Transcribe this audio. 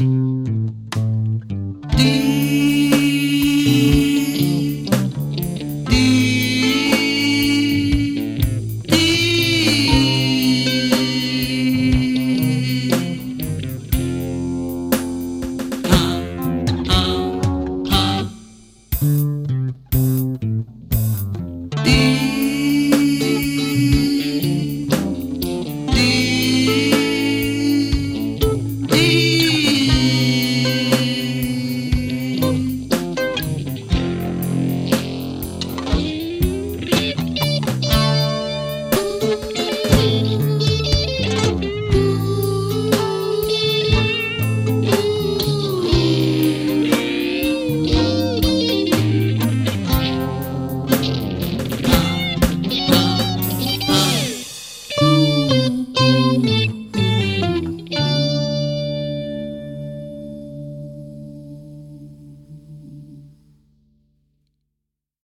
you